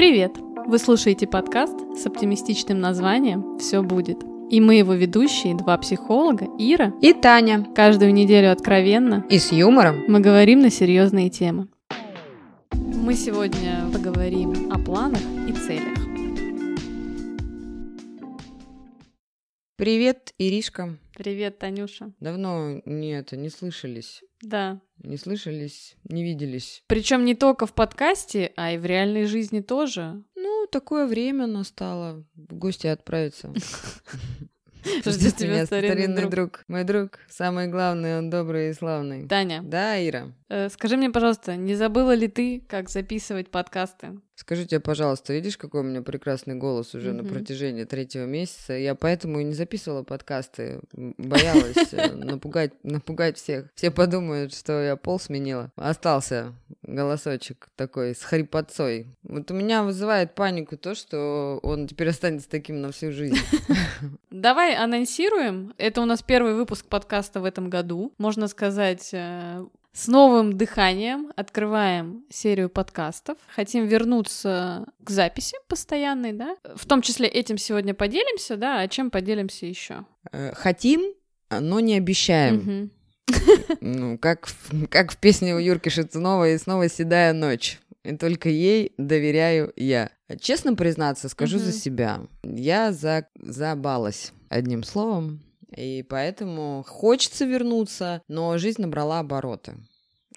Привет! Вы слушаете подкаст с оптимистичным названием «Все будет». И мы его ведущие, два психолога, Ира и Таня. Каждую неделю откровенно и с юмором мы говорим на серьезные темы. Мы сегодня поговорим о планах и целях. Привет, Иришка. Привет, Танюша. Давно не это не слышались. Да. Не слышались, не виделись. Причем не только в подкасте, а и в реальной жизни тоже. Ну, такое время настало в гости отправиться. Ждет тебя старинный друг. друг. Мой друг, самый главный, он добрый и славный. Таня. Да, Ира. Э, скажи мне, пожалуйста, не забыла ли ты, как записывать подкасты? Скажи тебе, пожалуйста, видишь, какой у меня прекрасный голос уже mm-hmm. на протяжении третьего месяца? Я поэтому и не записывала подкасты, боялась э, напугать, напугать всех. Все подумают, что я пол сменила. Остался голосочек такой с хрипотцой. Вот у меня вызывает панику то, что он теперь останется таким на всю жизнь. Давай анонсируем. Это у нас первый выпуск подкаста в этом году. Можно сказать, э, с новым дыханием открываем серию подкастов. Хотим вернуться к записи постоянной, да? В том числе этим сегодня поделимся, да? А чем поделимся еще? Э, хотим, но не обещаем. Ну, как, как в песне у Юрки Шатунова «И снова седая ночь». И только ей доверяю я. Честно признаться, скажу за себя. Я за, забалась одним словом. И поэтому хочется вернуться, но жизнь набрала обороты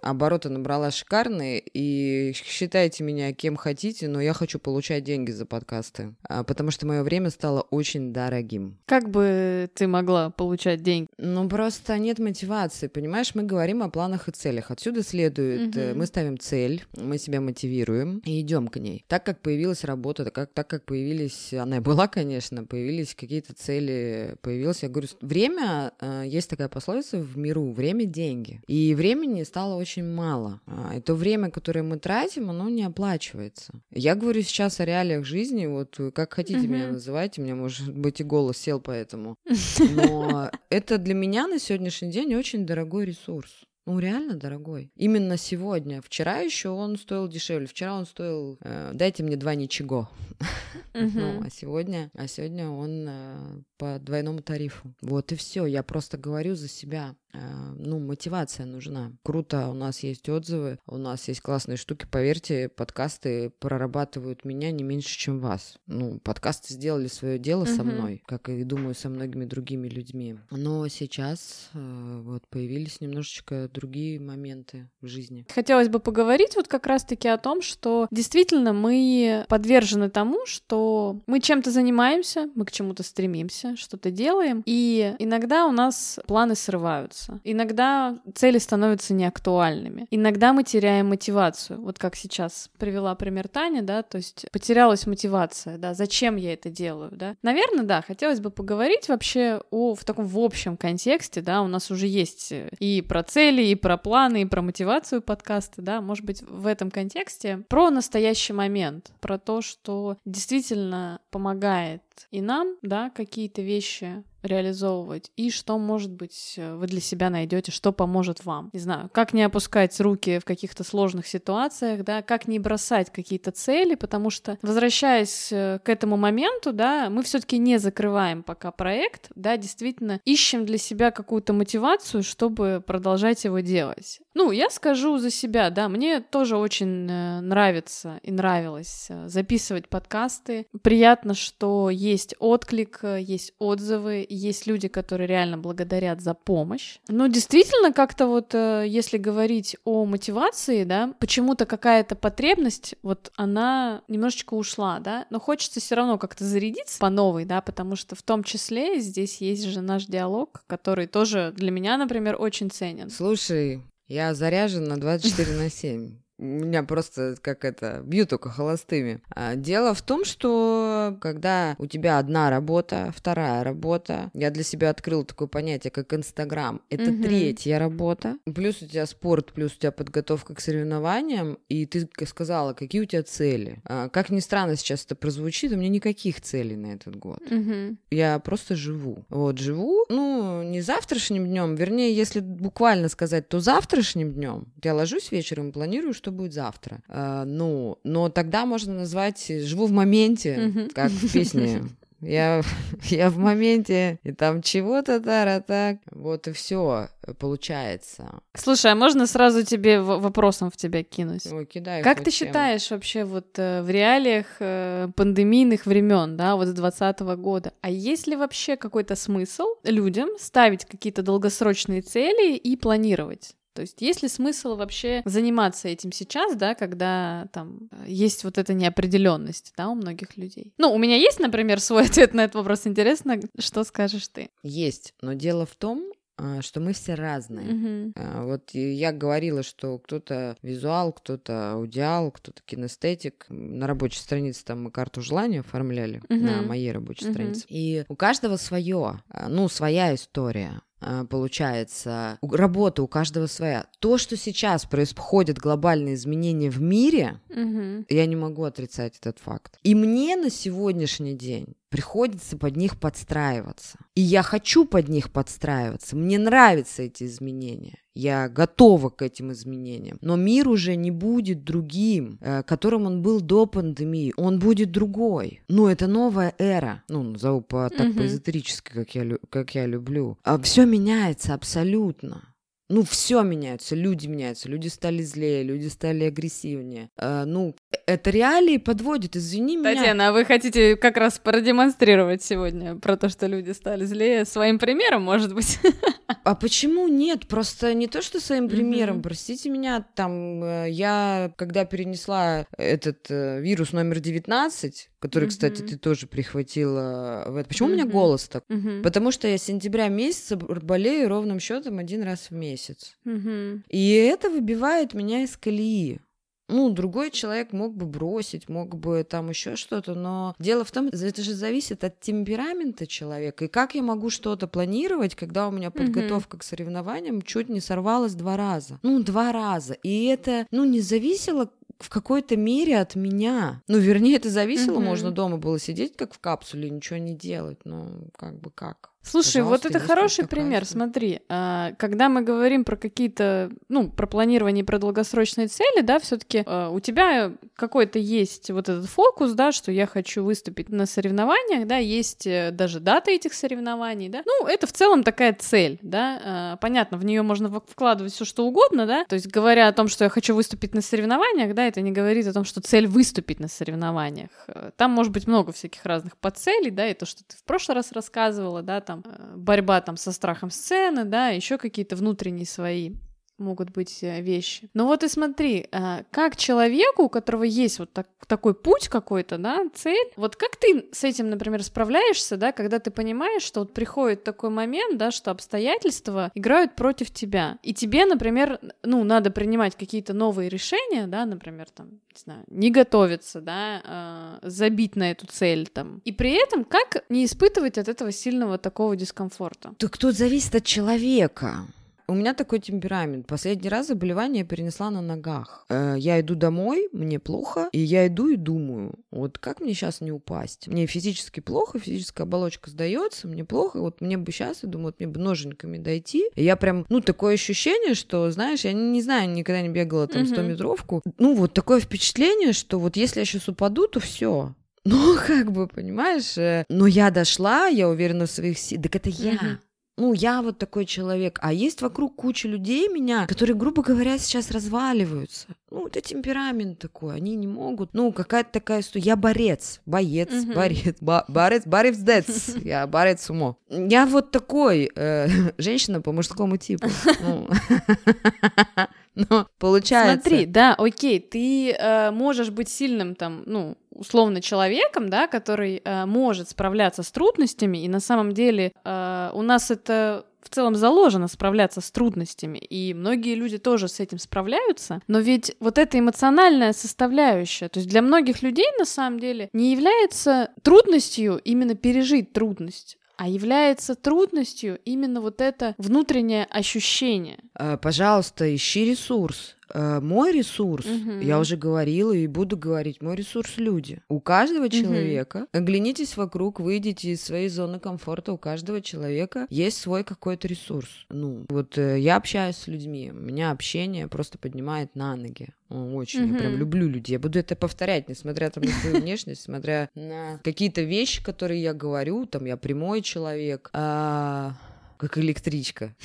обороты набрала шикарные, и считайте меня кем хотите, но я хочу получать деньги за подкасты, а, потому что мое время стало очень дорогим. Как бы ты могла получать деньги? Ну, просто нет мотивации, понимаешь? Мы говорим о планах и целях. Отсюда следует, угу. мы ставим цель, мы себя мотивируем и идем к ней. Так как появилась работа, так как, так как появились, она и была, конечно, появились какие-то цели, появилось, я говорю, время, а, есть такая пословица в миру, время – деньги. И времени стало очень очень мало. А, и то время, которое мы тратим, оно не оплачивается. Я говорю сейчас о реалиях жизни, вот как хотите mm-hmm. меня называйте, у меня, может быть, и голос сел поэтому. Но это для меня на сегодняшний день очень дорогой ресурс. Ну, реально дорогой. Именно сегодня. Вчера еще он стоил дешевле. Вчера он стоил э, дайте мне два ничего. ну, а сегодня, а сегодня он э, по двойному тарифу. Вот и все. Я просто говорю за себя. Э, ну, мотивация нужна. Круто, у нас есть отзывы, у нас есть классные штуки. Поверьте, подкасты прорабатывают меня не меньше, чем вас. Ну, подкасты сделали свое дело со мной, как и, думаю, со многими другими людьми. Но сейчас э, вот появились немножечко другие моменты в жизни. Хотелось бы поговорить вот как раз-таки о том, что действительно мы подвержены тому, что мы чем-то занимаемся, мы к чему-то стремимся, что-то делаем, и иногда у нас планы срываются меняются. Иногда цели становятся неактуальными. Иногда мы теряем мотивацию. Вот как сейчас привела пример Таня, да, то есть потерялась мотивация, да, зачем я это делаю, да. Наверное, да, хотелось бы поговорить вообще о, в таком в общем контексте, да, у нас уже есть и про цели, и про планы, и про мотивацию подкаста, да, может быть, в этом контексте про настоящий момент, про то, что действительно помогает и нам, да, какие-то вещи реализовывать, и что, может быть, э, вы для себя найдете, что поможет вам. Не знаю, как не опускать руки в каких-то сложных ситуациях, да, как не бросать какие-то цели, потому что, возвращаясь э, к этому моменту, да, мы все-таки не закрываем пока проект, да, действительно ищем для себя какую-то мотивацию, чтобы продолжать его делать. Ну, я скажу за себя, да, мне тоже очень э, нравится и нравилось записывать подкасты. Приятно, что есть отклик, есть отзывы, есть люди, которые реально благодарят за помощь. Но действительно, как-то вот, э, если говорить о мотивации, да, почему-то какая-то потребность, вот она немножечко ушла, да, но хочется все равно как-то зарядиться по новой, да, потому что в том числе здесь есть же наш диалог, который тоже для меня, например, очень ценен. Слушай, я заряжен на 24 на 7 меня просто как это бьют только холостыми. А, дело в том, что когда у тебя одна работа, вторая работа, я для себя открыл такое понятие, как Инстаграм. Это угу. третья работа. Плюс у тебя спорт, плюс у тебя подготовка к соревнованиям, и ты сказала, какие у тебя цели. А, как ни странно сейчас это прозвучит, у меня никаких целей на этот год. Угу. Я просто живу. Вот живу, ну не завтрашним днем, вернее, если буквально сказать, то завтрашним днем. Я ложусь вечером, планирую, что будет завтра. Э, ну, но тогда можно назвать «живу в моменте», как в песне я, я в моменте, и там чего-то тара так. Вот и все получается. Слушай, а можно сразу тебе вопросом в тебя кинуть? Ой, кидай. Как ты считаешь вообще вот э, в реалиях э, пандемийных времен, да, вот с 2020 года, а есть ли вообще какой-то смысл людям ставить какие-то долгосрочные цели и планировать? То есть есть ли смысл вообще заниматься этим сейчас, да, когда там есть вот эта неопределенность, да, у многих людей? Ну, у меня есть, например, свой ответ на этот вопрос. Интересно, что скажешь ты? Есть, но дело в том, а, что мы все разные. Uh-huh. Вот я говорила, что кто-то визуал, кто-то аудиал, кто-то кинестетик. На рабочей странице там мы карту желания оформляли uh-huh. на моей рабочей uh-huh. странице. И у каждого свое, а, ну, своя история. А, получается, работа у каждого своя. То, что сейчас происходят глобальные изменения в мире, угу. я не могу отрицать этот факт. И мне на сегодняшний день приходится под них подстраиваться. И я хочу под них подстраиваться. Мне нравятся эти изменения. Я готова к этим изменениям. Но мир уже не будет другим, э, которым он был до пандемии. Он будет другой. Ну, это новая эра. Ну, назову по, так угу. по-эзотерически, как я, как я люблю. А все меняется абсолютно ну, все меняется, люди меняются, люди стали злее, люди стали агрессивнее. Э, ну, это реалии подводит, извини Татьяна, меня. Татьяна, а вы хотите как раз продемонстрировать сегодня про то, что люди стали злее своим примером, может быть? А почему нет? Просто не то, что своим примером, mm-hmm. простите меня, там, э, я, когда перенесла этот э, вирус номер 19, который, mm-hmm. кстати, ты тоже прихватила в это. Почему mm-hmm. у меня голос так? Mm-hmm. Потому что я с сентября месяца болею ровным счетом один раз в месяц. Mm-hmm. И это выбивает меня из колеи. Ну, другой человек мог бы бросить, мог бы там еще что-то, но дело в том, это же зависит от темперамента человека. И как я могу что-то планировать, когда у меня подготовка mm-hmm. к соревнованиям чуть не сорвалась два раза? Ну, два раза. И это, ну, не зависело в какой-то мере от меня. Ну, вернее, это зависело, mm-hmm. можно дома было сидеть как в капсуле, ничего не делать, ну, как бы как. Слушай, Пожалуйста, вот это хороший пример. Смотри, а, когда мы говорим про какие-то, ну, про планирование, про долгосрочные цели, да, все-таки а, у тебя какой-то есть вот этот фокус, да, что я хочу выступить на соревнованиях, да, есть э, даже дата этих соревнований, да. Ну, это в целом такая цель, да. А, понятно, в нее можно вкладывать все что угодно, да. То есть, говоря о том, что я хочу выступить на соревнованиях, да, это не говорит о том, что цель выступить на соревнованиях. Э, там может быть много всяких разных подцелей, да, и то, что ты в прошлый раз рассказывала, да, там там э, борьба там со страхом сцены, да, еще какие-то внутренние свои могут быть э, вещи. Но вот и смотри, э, как человеку, у которого есть вот так, такой путь какой-то, да, цель, вот как ты с этим, например, справляешься, да, когда ты понимаешь, что вот приходит такой момент, да, что обстоятельства играют против тебя, и тебе, например, ну, надо принимать какие-то новые решения, да, например, там, не знаю, не готовиться, да, э, забить на эту цель там, и при этом как не испытывать от этого сильного такого дискомфорта? Так тут зависит от человека. У меня такой темперамент. Последний раз заболевание я перенесла на ногах. Э, я иду домой, мне плохо, и я иду и думаю, вот как мне сейчас не упасть? Мне физически плохо, физическая оболочка сдается, мне плохо, вот мне бы сейчас, я думаю, вот мне бы ноженьками дойти. И я прям, ну, такое ощущение, что, знаешь, я не, знаю, никогда не бегала там 100-метровку. Ну, вот такое впечатление, что вот если я сейчас упаду, то все. Ну, как бы, понимаешь? Э, но я дошла, я уверена в своих силах. Так это я ну, я вот такой человек, а есть вокруг куча людей меня, которые, грубо говоря, сейчас разваливаются. Ну, это темперамент такой, они не могут. Ну, какая-то такая история. Я борец, боец, uh-huh. борец, бо- борец, борец дец. Я борец умо. Я вот такой, э, женщина по мужскому типу. Ну. Но получается... Смотри, да, окей, ты э, можешь быть сильным там, ну, условно человеком, да, который э, может справляться с трудностями, и на самом деле э, у нас это в целом заложено справляться с трудностями, и многие люди тоже с этим справляются, но ведь вот эта эмоциональная составляющая, то есть для многих людей на самом деле не является трудностью именно пережить трудность, а является трудностью именно вот это внутреннее ощущение. Э, пожалуйста, ищи ресурс. Э, мой ресурс, угу. я уже говорила и буду говорить, мой ресурс люди. У каждого человека, угу. оглянитесь вокруг, выйдите из своей зоны комфорта, у каждого человека есть свой какой-то ресурс. Ну, вот э, я общаюсь с людьми, меня общение просто поднимает на ноги. Очень, mm-hmm. я прям люблю людей. Я буду это повторять, несмотря там, на свою внешность, несмотря на какие-то вещи, которые я говорю, там я прямой человек. А как электричка.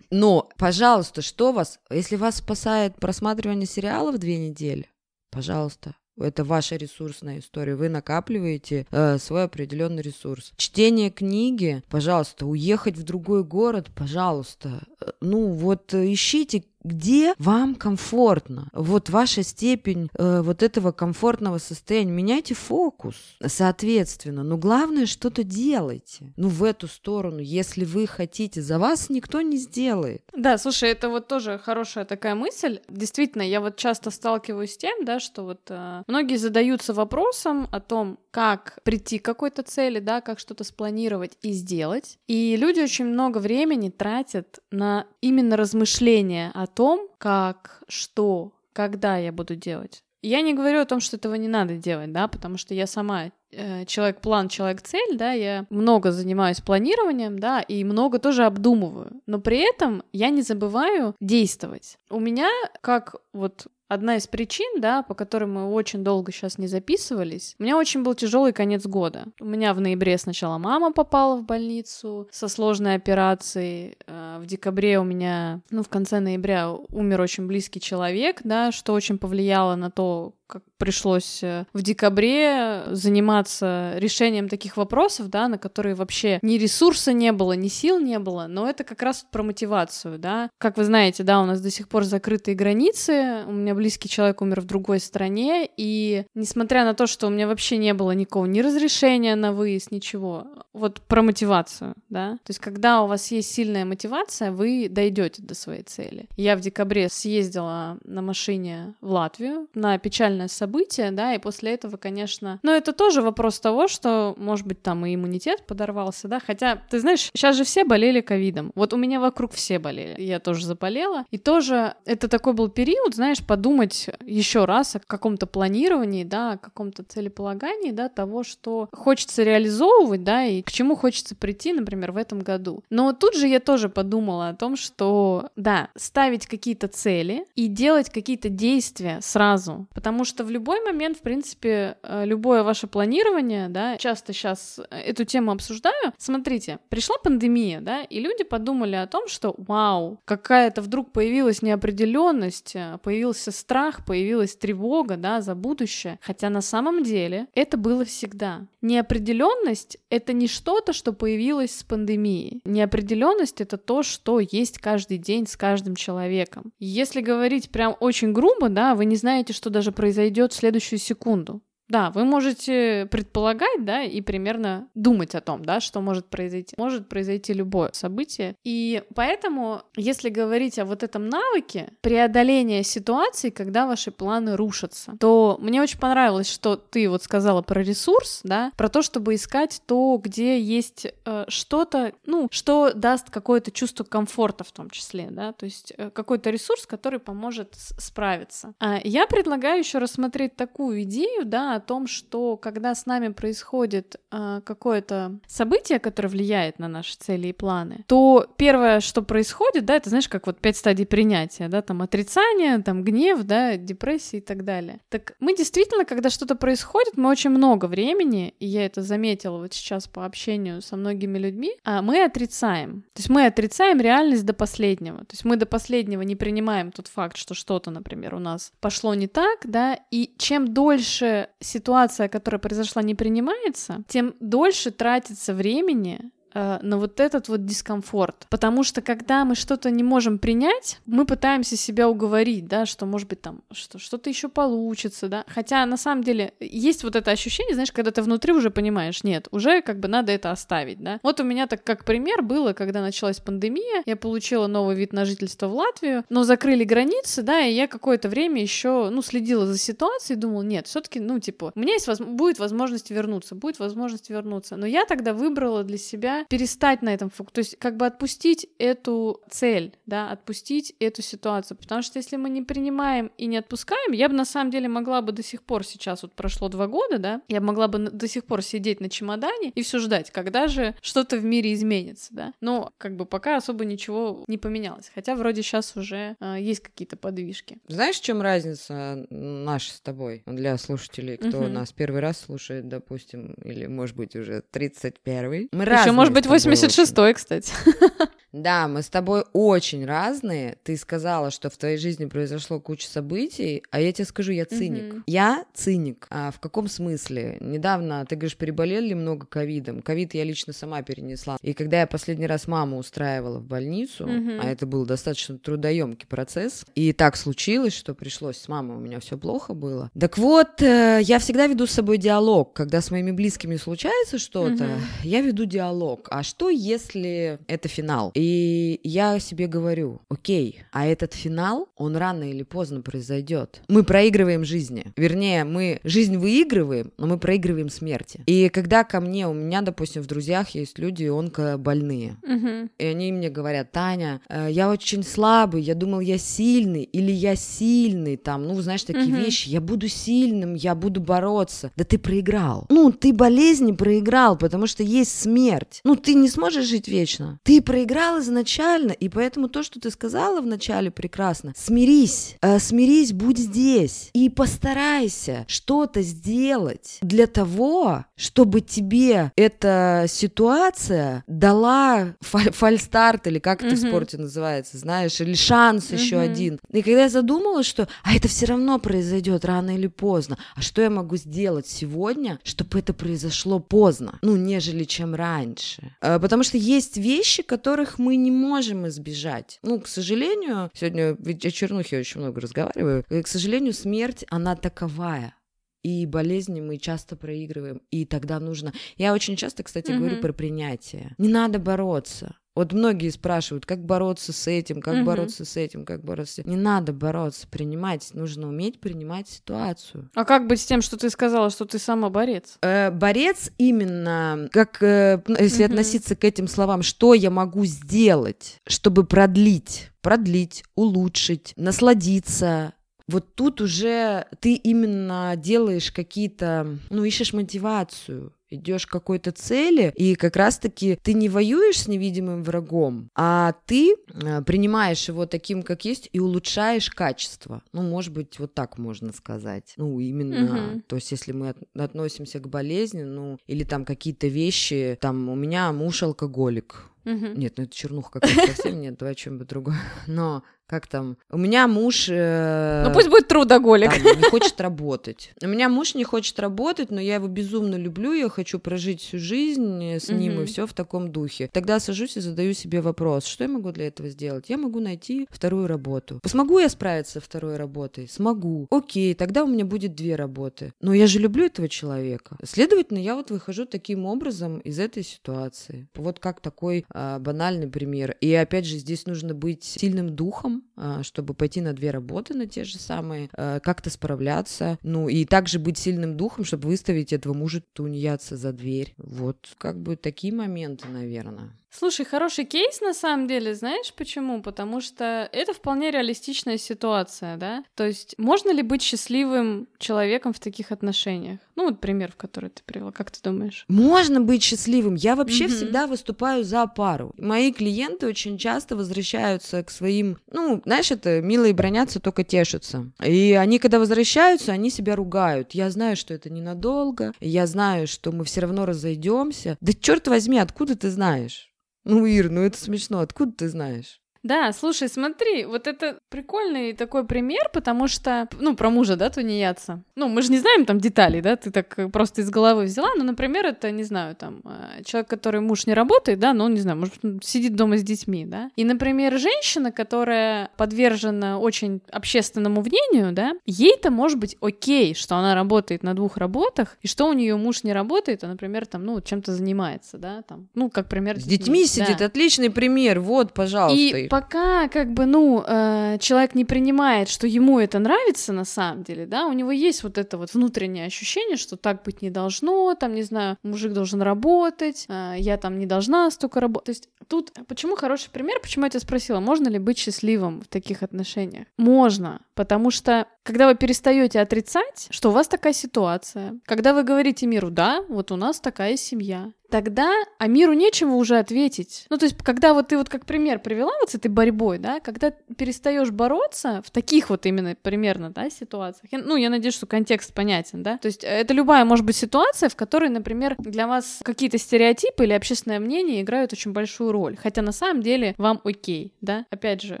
Но, пожалуйста, что вас, если вас спасает просматривание сериалов две недели, пожалуйста, это ваша ресурсная история. Вы накапливаете э, свой определенный ресурс. Чтение книги, пожалуйста, уехать в другой город, пожалуйста. Э, ну вот э, ищите где вам комфортно. Вот ваша степень э, вот этого комфортного состояния. Меняйте фокус, соответственно. Но главное, что-то делайте. Ну, в эту сторону, если вы хотите. За вас никто не сделает. Да, слушай, это вот тоже хорошая такая мысль. Действительно, я вот часто сталкиваюсь с тем, да, что вот э, многие задаются вопросом о том, как прийти к какой-то цели, да, как что-то спланировать и сделать. И люди очень много времени тратят на именно размышления о том, как, что, когда я буду делать. Я не говорю о том, что этого не надо делать, да, потому что я сама э, человек-план, человек-цель, да, я много занимаюсь планированием, да, и много тоже обдумываю, но при этом я не забываю действовать. У меня, как вот одна из причин, да, по которой мы очень долго сейчас не записывались. У меня очень был тяжелый конец года. У меня в ноябре сначала мама попала в больницу со сложной операцией. Э, в декабре у меня, ну, в конце ноября умер очень близкий человек, да, что очень повлияло на то, как пришлось э, в декабре заниматься решением таких вопросов, да, на которые вообще ни ресурса не было, ни сил не было, но это как раз про мотивацию, да. Как вы знаете, да, у нас до сих пор закрытые границы, у меня близкий человек умер в другой стране, и несмотря на то, что у меня вообще не было никакого ни разрешения на выезд, ничего, вот про мотивацию, да, то есть когда у вас есть сильная мотивация, вы дойдете до своей цели. Я в декабре съездила на машине в Латвию на печальный печальное событие, да, и после этого, конечно... Но это тоже вопрос того, что, может быть, там и иммунитет подорвался, да, хотя, ты знаешь, сейчас же все болели ковидом. Вот у меня вокруг все болели. Я тоже заболела. И тоже это такой был период, знаешь, подумать еще раз о каком-то планировании, да, о каком-то целеполагании, да, того, что хочется реализовывать, да, и к чему хочется прийти, например, в этом году. Но тут же я тоже подумала о том, что, да, ставить какие-то цели и делать какие-то действия сразу, потому что что в любой момент, в принципе, э, любое ваше планирование, да, часто сейчас эту тему обсуждаю. Смотрите, пришла пандемия, да, и люди подумали о том, что, вау, какая-то вдруг появилась неопределенность, э, появился страх, появилась тревога, да, за будущее. Хотя на самом деле это было всегда. Неопределенность — это не что-то, что появилось с пандемией. Неопределенность — это то, что есть каждый день с каждым человеком. Если говорить прям очень грубо, да, вы не знаете, что даже произойдет произойдет в следующую секунду. Да, вы можете предполагать, да, и примерно думать о том, да, что может произойти. Может произойти любое событие. И поэтому, если говорить о вот этом навыке преодоления ситуации, когда ваши планы рушатся, то мне очень понравилось, что ты вот сказала про ресурс, да, про то, чтобы искать то, где есть э, что-то, ну, что даст какое-то чувство комфорта в том числе, да, то есть э, какой-то ресурс, который поможет справиться. А я предлагаю еще рассмотреть такую идею, да, о том, что когда с нами происходит э, какое-то событие, которое влияет на наши цели и планы, то первое, что происходит, да, это знаешь, как вот пять стадий принятия, да, там отрицание, там гнев, да, депрессия и так далее. Так мы действительно, когда что-то происходит, мы очень много времени, и я это заметила вот сейчас по общению со многими людьми, а мы отрицаем. То есть мы отрицаем реальность до последнего. То есть мы до последнего не принимаем тот факт, что что-то, например, у нас пошло не так, да, и чем дольше ситуация, которая произошла, не принимается, тем дольше тратится времени на вот этот вот дискомфорт. Потому что когда мы что-то не можем принять, мы пытаемся себя уговорить, да, что может быть там что, что-то еще получится, да. Хотя на самом деле есть вот это ощущение, знаешь, когда ты внутри уже понимаешь, нет, уже как бы надо это оставить, да. Вот у меня так как пример было, когда началась пандемия, я получила новый вид на жительство в Латвию, но закрыли границы, да, и я какое-то время еще, ну, следила за ситуацией, думала, нет, все-таки, ну, типа, у меня есть, будет возможность вернуться, будет возможность вернуться. Но я тогда выбрала для себя себя перестать на этом фокусироваться, то есть как бы отпустить эту цель, да, отпустить эту ситуацию, потому что если мы не принимаем и не отпускаем, я бы на самом деле могла бы до сих пор сейчас, вот прошло два года, да, я могла бы до сих пор сидеть на чемодане и все ждать, когда же что-то в мире изменится, да, но как бы пока особо ничего не поменялось, хотя вроде сейчас уже э, есть какие-то подвижки. Знаешь, в чем разница наша с тобой для слушателей, кто uh-huh. нас первый раз слушает, допустим, или может быть уже 31-й? Мы Еще может быть 86-й, кстати. Да, мы с тобой очень разные. Ты сказала, что в твоей жизни произошло куча событий, а я тебе скажу, я циник. Mm-hmm. Я циник. А в каком смысле? Недавно, ты говоришь, переболели много ковидом. Ковид я лично сама перенесла. И когда я последний раз маму устраивала в больницу, mm-hmm. а это был достаточно трудоемкий процесс, и так случилось, что пришлось с мамой, у меня все плохо было. Так вот, э, я всегда веду с собой диалог. Когда с моими близкими случается что-то, mm-hmm. я веду диалог. А что, если это финал? И я себе говорю, окей, а этот финал, он рано или поздно произойдет. Мы проигрываем жизни. Вернее, мы жизнь выигрываем, но мы проигрываем смерти. И когда ко мне, у меня, допустим, в друзьях есть люди онкобольные, угу. и они мне говорят, Таня, э, я очень слабый, я думал, я сильный, или я сильный, там, ну, знаешь, такие угу. вещи, я буду сильным, я буду бороться. Да ты проиграл. Ну, ты болезни проиграл, потому что есть смерть. Ну, ты не сможешь жить вечно. Ты проиграл сказал изначально, и поэтому то, что ты сказала вначале, прекрасно. Смирись, э, смирись, будь здесь и постарайся что-то сделать для того, чтобы тебе эта ситуация дала фаль фальстарт или как это в спорте называется, знаешь, или шанс mm-hmm. еще один. И когда я задумалась, что, а это все равно произойдет рано или поздно, а что я могу сделать сегодня, чтобы это произошло поздно, ну, нежели чем раньше, э, потому что есть вещи, которых мы не можем избежать. Ну, к сожалению, сегодня ведь о чернухе очень много разговариваю, и, к сожалению, смерть, она таковая. И болезни мы часто проигрываем, и тогда нужно... Я очень часто, кстати, mm-hmm. говорю про принятие. Не надо бороться. Вот многие спрашивают, как бороться с этим, как угу. бороться с этим, как бороться с этим. Не надо бороться, принимать, нужно уметь принимать ситуацию. А как быть с тем, что ты сказала, что ты сама борец? Э, борец именно, как э, если угу. относиться к этим словам, что я могу сделать, чтобы продлить, продлить, улучшить, насладиться, вот тут уже ты именно делаешь какие-то, ну, ищешь мотивацию, идешь к какой-то цели, и как раз-таки ты не воюешь с невидимым врагом, а ты э, принимаешь его таким, как есть, и улучшаешь качество. Ну, может быть, вот так можно сказать. Ну, именно, угу. то есть, если мы от, относимся к болезни, ну, или там какие-то вещи, там, у меня муж алкоголик, Угу. Нет, ну это чернуха какая-то совсем нет, давай чем-нибудь другое. Но как там, у меня муж... Э, ну пусть будет трудоголик. Там, не хочет работать. У меня муж не хочет работать, но я его безумно люблю, я хочу прожить всю жизнь с ним угу. и все в таком духе. Тогда сажусь и задаю себе вопрос, что я могу для этого сделать? Я могу найти вторую работу. Смогу я справиться со второй работой? Смогу. Окей, тогда у меня будет две работы. Но я же люблю этого человека. Следовательно, я вот выхожу таким образом из этой ситуации. Вот как такой э, банальный пример. И опять же, здесь нужно быть сильным духом, а, чтобы пойти на две работы, на те же самые, а, как-то справляться, ну и также быть сильным духом, чтобы выставить этого мужа тунеядца за дверь. Вот как бы такие моменты, наверное. Слушай, хороший кейс на самом деле, знаешь почему? Потому что это вполне реалистичная ситуация, да? То есть можно ли быть счастливым человеком в таких отношениях? Ну вот пример, в который ты привела, как ты думаешь? Можно быть счастливым. Я вообще mm-hmm. всегда выступаю за пару. Мои клиенты очень часто возвращаются к своим, ну, знаешь, это милые бронятся, только тешатся. И они, когда возвращаются, они себя ругают. Я знаю, что это ненадолго, я знаю, что мы все равно разойдемся. Да черт возьми, откуда ты знаешь? Ну, Ир, ну это смешно. Откуда ты знаешь? Да, слушай, смотри, вот это прикольный такой пример, потому что, ну, про мужа, да, тунеядца. Ну, мы же не знаем там деталей, да, ты так просто из головы взяла, но, например, это, не знаю, там, э, человек, который муж не работает, да, но он, не знаю, может, сидит дома с детьми, да. И, например, женщина, которая подвержена очень общественному мнению, да, ей-то может быть окей, что она работает на двух работах, и что у нее муж не работает, а, например, там, ну, чем-то занимается, да, там, ну, как пример. С детьми, детьми сидит, да. отличный пример, вот, пожалуйста. И пока как бы, ну, э, человек не принимает, что ему это нравится на самом деле, да, у него есть вот это вот внутреннее ощущение, что так быть не должно, там, не знаю, мужик должен работать, э, я там не должна столько работать. То есть тут почему хороший пример, почему я тебя спросила, можно ли быть счастливым в таких отношениях? Можно, потому что когда вы перестаете отрицать, что у вас такая ситуация, когда вы говорите миру, да, вот у нас такая семья, тогда а миру нечего уже ответить. Ну, то есть, когда вот ты вот как пример привела вот с этой борьбой, да, когда перестаешь бороться в таких вот именно примерно, да, ситуациях, я, ну, я надеюсь, что контекст понятен, да, то есть это любая, может быть, ситуация, в которой, например, для вас какие-то стереотипы или общественное мнение играют очень большую роль, хотя на самом деле вам окей, да, опять же,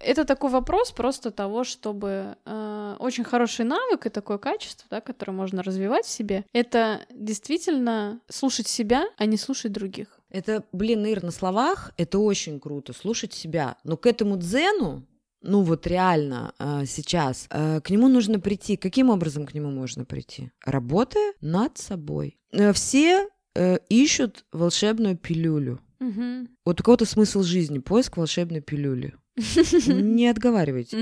это такой вопрос просто того, чтобы э, очень хороший навык и такое качество, да, которое можно развивать в себе, это действительно слушать себя, а не слушать других. Это, блин, Ир, на словах это очень круто, слушать себя. Но к этому дзену, ну вот реально э, сейчас, э, к нему нужно прийти. Каким образом к нему можно прийти? Работая над собой. Э, все э, ищут волшебную пилюлю. Угу. Вот у кого-то смысл жизни, поиск волшебной пилюли. Не отговаривайте.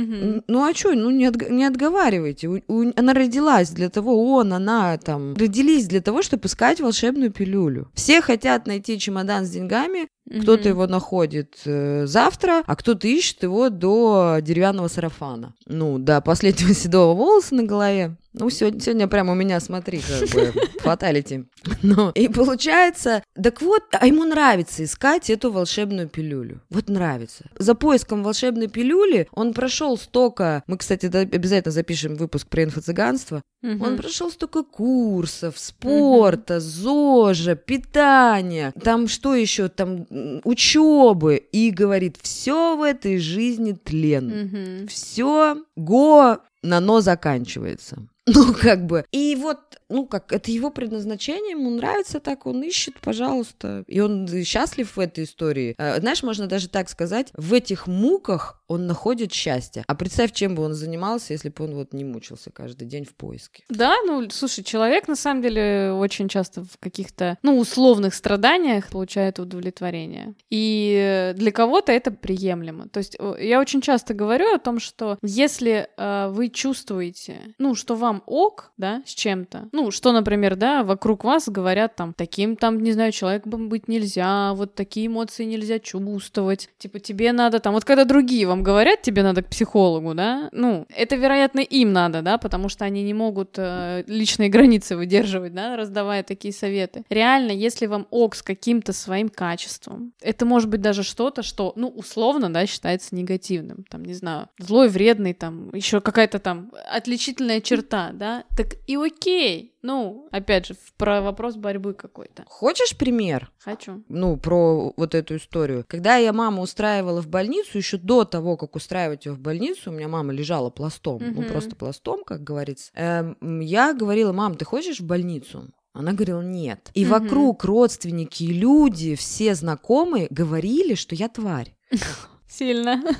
Ну а что, ну не, отг- не отговаривайте. У, у, она родилась для того, он, она там, родились для того, чтобы искать волшебную пилюлю. Все хотят найти чемодан с деньгами, кто-то его находит э, завтра, а кто-то ищет его до деревянного сарафана. Ну, до последнего седого волоса на голове. Ну, сегодня, сегодня прямо у меня, смотри, как бы, фаталити. Ну, и получается, так вот, а ему нравится искать эту волшебную пилюлю. Вот нравится. За поиском волшебной пилюли он прошел столько... Мы, кстати, обязательно запишем выпуск про инфо-цыганство. Мгм. Он прошел столько курсов, спорта, ЗОЖа, питания, там что еще, там учебы, и говорит, все в этой жизни тлен, Мгм. все го нано заканчивается. Ну, как бы. И вот, ну, как, это его предназначение, ему нравится так, он ищет, пожалуйста. И он счастлив в этой истории. Э, Знаешь, можно даже так сказать, в этих муках он находит счастье. А представь, чем бы он занимался, если бы он вот не мучился каждый день в поиске. Да, ну, слушай, человек на самом деле очень часто в каких-то, ну, условных страданиях получает удовлетворение. И для кого-то это приемлемо. То есть э, я очень часто говорю о том, что если э, вы чувствуете, ну, что вам ок, да, с чем-то, ну, что, например, да, вокруг вас говорят там, таким там, не знаю, человеком быть нельзя, вот такие эмоции нельзя чувствовать, типа тебе надо там, вот когда другие вам говорят, тебе надо к психологу, да, ну, это, вероятно, им надо, да, потому что они не могут э, личные границы выдерживать, да, раздавая такие советы. Реально, если вам ок с каким-то своим качеством, это может быть даже что-то, что, ну, условно, да, считается негативным, там, не знаю, злой, вредный, там, еще какая-то там отличительная черта, да, так и окей, ну, опять же, про вопрос борьбы какой-то. Хочешь пример? Хочу. ну, про вот эту историю. Когда я маму устраивала в больницу, еще до того, как устраивать ее в больницу, у меня мама лежала пластом, ну, Мгм. просто пластом, как говорится. Эм, я говорила, мам, ты хочешь в больницу? Она говорила, нет. И Мгм. вокруг родственники люди, все знакомые говорили, что я тварь. Сильно.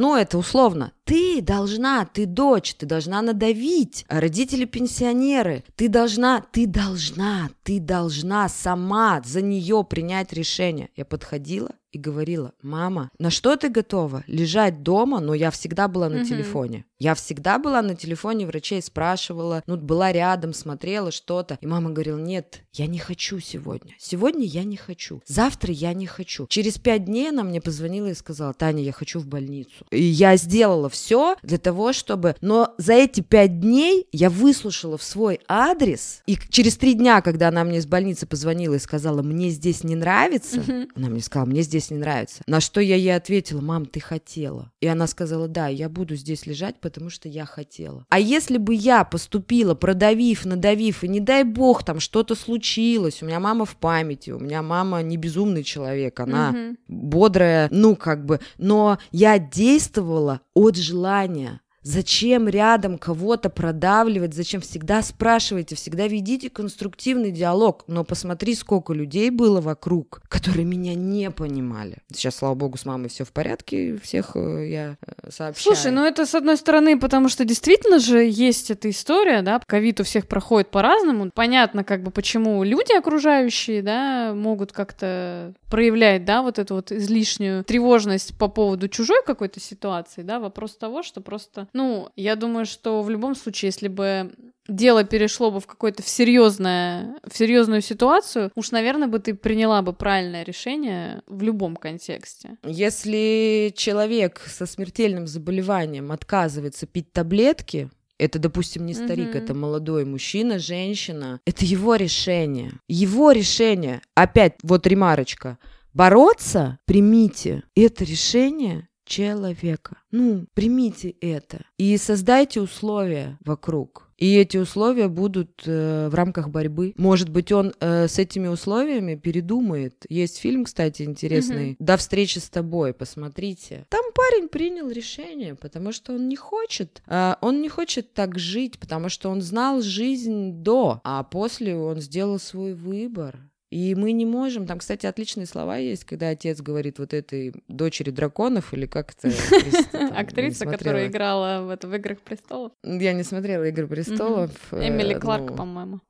Ну, это условно. Ты должна, ты дочь, ты должна надавить. А Родители пенсионеры. Ты должна, ты должна, ты должна сама за нее принять решение. Я подходила и говорила, мама, на что ты готова? Лежать дома? Но я всегда была на Мгм. телефоне. Я всегда была на телефоне, врачей спрашивала, ну, была рядом, смотрела что-то. И мама говорила, нет, я не хочу сегодня. Сегодня я не хочу. Завтра я не хочу. Через пять дней она мне позвонила и сказала, Таня, я хочу в больницу. И я сделала все для того, чтобы... Но за эти пять дней я выслушала в свой адрес, и через три дня, когда она мне из больницы позвонила и сказала, мне здесь не нравится, Мгм. она мне сказала, мне здесь не нравится. На что я ей ответила, мам, ты хотела. И она сказала, да, я буду здесь лежать, потому что я хотела. А если бы я поступила, продавив, надавив, и не дай бог там что-то случилось, у меня мама в памяти, у меня мама не безумный человек, она Мгм. бодрая, ну как бы, но я действовала от желания. Зачем рядом кого-то продавливать? Зачем всегда спрашивайте, всегда ведите конструктивный диалог. Но посмотри, сколько людей было вокруг, которые меня не понимали. Сейчас, слава богу, с мамой все в порядке, всех э, я э, сообщаю. Слушай, ну это с одной стороны, потому что действительно же есть эта история, да, ковид у всех проходит по-разному. Понятно, как бы, почему люди окружающие, да, могут как-то проявлять, да, вот эту вот излишнюю тревожность по поводу чужой какой-то ситуации, да, вопрос того, что просто ну, я думаю, что в любом случае, если бы дело перешло бы в какое-то в серьезное, в серьезную ситуацию, уж, наверное, бы ты приняла бы правильное решение в любом контексте. Если человек со смертельным заболеванием отказывается пить таблетки, это, допустим, не старик, mm-hmm. это молодой мужчина, женщина. Это его решение. Его решение. Опять вот ремарочка. Бороться, примите это решение человека. Ну, примите это и создайте условия вокруг. И эти условия будут э, в рамках борьбы. Может быть, он э, с этими условиями передумает. Есть фильм, кстати, интересный. Mm-hmm. До встречи с тобой, посмотрите. Там парень принял решение, потому что он не хочет. Э, он не хочет так жить, потому что он знал жизнь до, а после он сделал свой выбор. И мы не можем, там, кстати, отличные слова есть, когда отец говорит вот этой дочери драконов, или как это? Актриса, которая играла в, в «Играх престолов». Я не смотрела «Игры престолов». Эмили э, Кларк, ну, по-моему.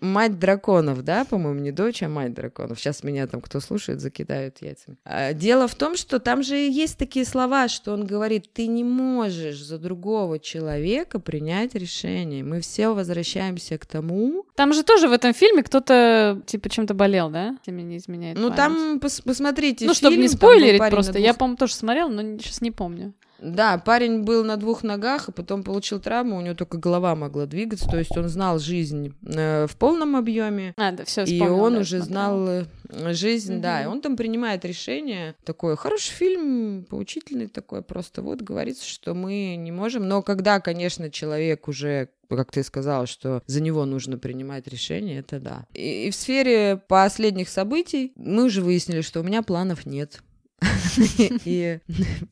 Мать драконов, да, по-моему, не дочь, а мать драконов. Сейчас меня там, кто слушает, закидают яйцами. А, дело в том, что там же есть такие слова, что он говорит, ты не можешь за другого человека принять решение. Мы все возвращаемся к тому... Там же тоже в этом фильме кто-то, типа, почему-то болел, да? Тебе не изменяет Ну, там пос посмотрите Ну, чтобы не спойлерить просто. Двух... Я, по-моему, тоже смотрела, но сейчас не помню. Да, парень был на двух ногах, а потом получил травму, у него только голова могла двигаться, то есть он знал жизнь э, в полном объеме. А, да, все И он да, уже знал э, жизнь, угу. да, и он там принимает решение. Такой хороший фильм, поучительный такой, просто вот говорится, что мы не можем. Но когда, конечно, человек уже как ты сказала, что за него нужно принимать решение, это да. И, и в сфере последних событий мы уже выяснили, что у меня планов нет. И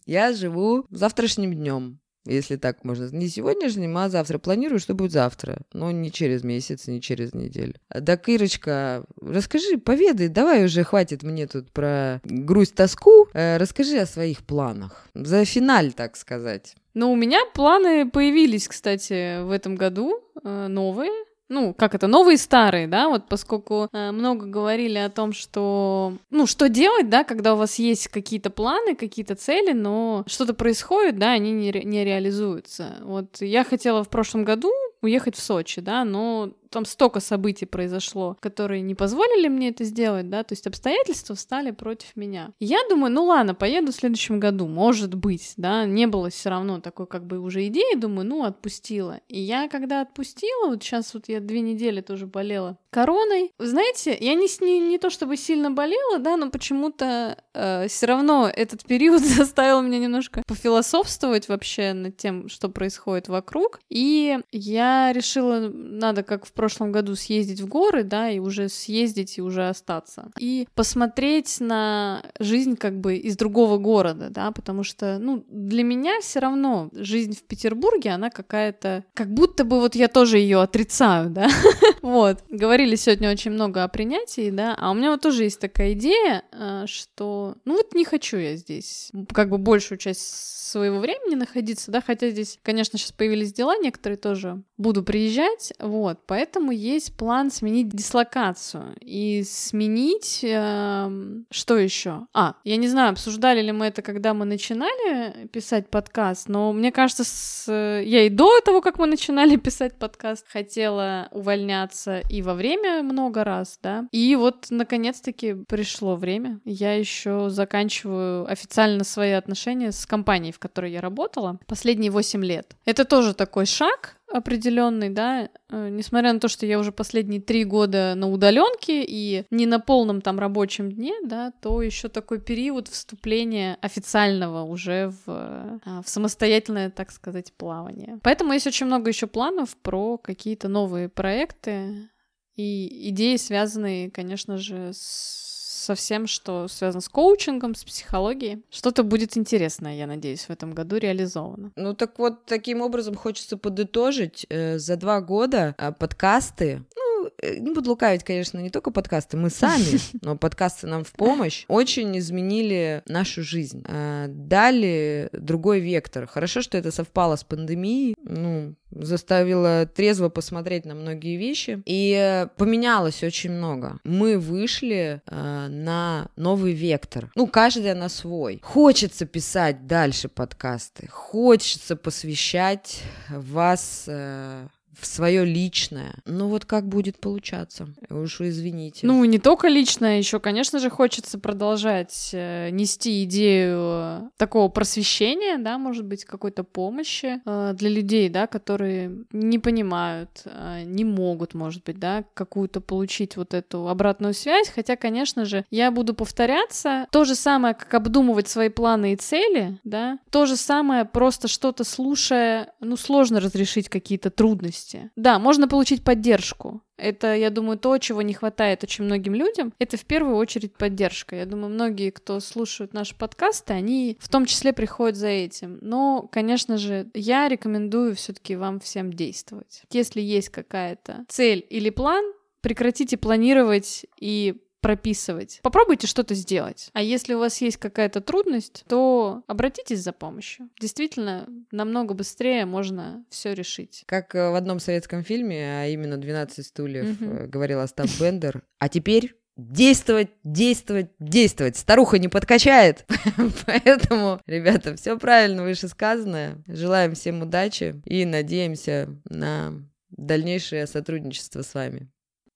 я живу завтрашним днем если так можно. Не сегодняшним, а завтра. Планирую, что будет завтра. Но не через месяц, не через неделю. Да, Кирочка, расскажи, поведай, давай уже хватит мне тут про грусть, тоску. Э, расскажи о своих планах. За финаль, так сказать. Ну, у меня планы появились, кстати, в этом году, э, новые ну, как это, новые и старые, да, вот поскольку э, много говорили о том, что, ну, что делать, да, когда у вас есть какие-то планы, какие-то цели, но что-то происходит, да, они не, ре- не реализуются. Вот я хотела в прошлом году уехать в Сочи, да, но там столько событий произошло, которые не позволили мне это сделать, да, то есть обстоятельства встали против меня. я думаю, ну ладно, поеду в следующем году, может быть, да, не было все равно такой как бы уже идеи, думаю, ну отпустила. И я когда отпустила, вот сейчас вот я две недели тоже болела короной, знаете, я не, не, не то чтобы сильно болела, да, но почему-то э, все равно этот период заставил меня немножко пофилософствовать вообще над тем, что происходит вокруг, и я решила, надо как в прошлом году съездить в горы, да, и уже съездить и уже остаться. И посмотреть на жизнь как бы из другого города, да, потому что, ну, для меня все равно жизнь в Петербурге, она какая-то, как будто бы вот я тоже ее отрицаю, да, вот. Говорили сегодня очень много о принятии, да, а у меня вот тоже есть такая идея, э, что, ну вот не хочу я здесь как бы большую часть своего времени находиться, да, хотя здесь, конечно, сейчас появились дела, некоторые тоже буду приезжать, вот, поэтому есть план сменить дислокацию и сменить, э, что еще? А, я не знаю, обсуждали ли мы это, когда мы начинали писать подкаст, но мне кажется, с... я и до того, как мы начинали писать подкаст, хотела увольняться и во время много раз, да, и вот наконец-таки пришло время, я еще заканчиваю официально свои отношения с компанией, в которой я работала последние 8 лет. Это тоже такой шаг определенный, да, э, несмотря на то, что я уже последние три года на удаленке и не на полном там рабочем дне, да, то еще такой период вступления официального уже в, э, в самостоятельное, так сказать, плавание. Поэтому есть очень много еще планов про какие-то новые проекты и идеи, связанные, конечно же, с со всем, что связано с коучингом, с психологией. Что-то будет интересное, я надеюсь, в этом году реализовано. Ну так вот, таким образом хочется подытожить. Э, за два года а, подкасты, ну, э, не буду лукавить, конечно, не только подкасты, мы сами, но подкасты нам в помощь, очень изменили нашу жизнь, а, дали другой вектор. Хорошо, что это совпало с пандемией, ну, заставило трезво посмотреть на многие вещи, и поменялось очень много. Мы вышли э, на новый вектор. Ну, каждая на свой. Хочется писать дальше подкасты, хочется посвящать вас э, в свое личное. Ну вот как будет получаться? Уж извините. Ну, не только личное, еще, конечно же, хочется продолжать э, нести идею такого просвещения, да, может быть, какой-то помощи э, для людей, да, которые не понимают, э, не могут, может быть, да, какую-то получить вот эту обратную связь. Хотя, конечно же, я буду повторяться. То же самое, как обдумывать свои планы и цели, да, то же самое, просто что-то слушая, ну, сложно разрешить какие-то трудности трудности. Да, можно получить поддержку. Это, я думаю, то, чего не хватает очень многим людям. Это в первую очередь поддержка. Я думаю, многие, кто слушают наши подкасты, они в том числе приходят за этим. Но, конечно же, я рекомендую все-таки вам всем действовать. Если есть какая-то цель или план, прекратите планировать и прописывать. Попробуйте что-то сделать. А если у вас есть какая-то трудность, то обратитесь за помощью. Действительно, намного быстрее можно все решить. Как э, в одном советском фильме, а именно «12 стульев», mm-hmm. говорил Остап Бендер. А теперь действовать, действовать, действовать. Старуха не подкачает. Поэтому, ребята, все правильно вышесказанное. Желаем всем удачи и надеемся на дальнейшее сотрудничество с вами.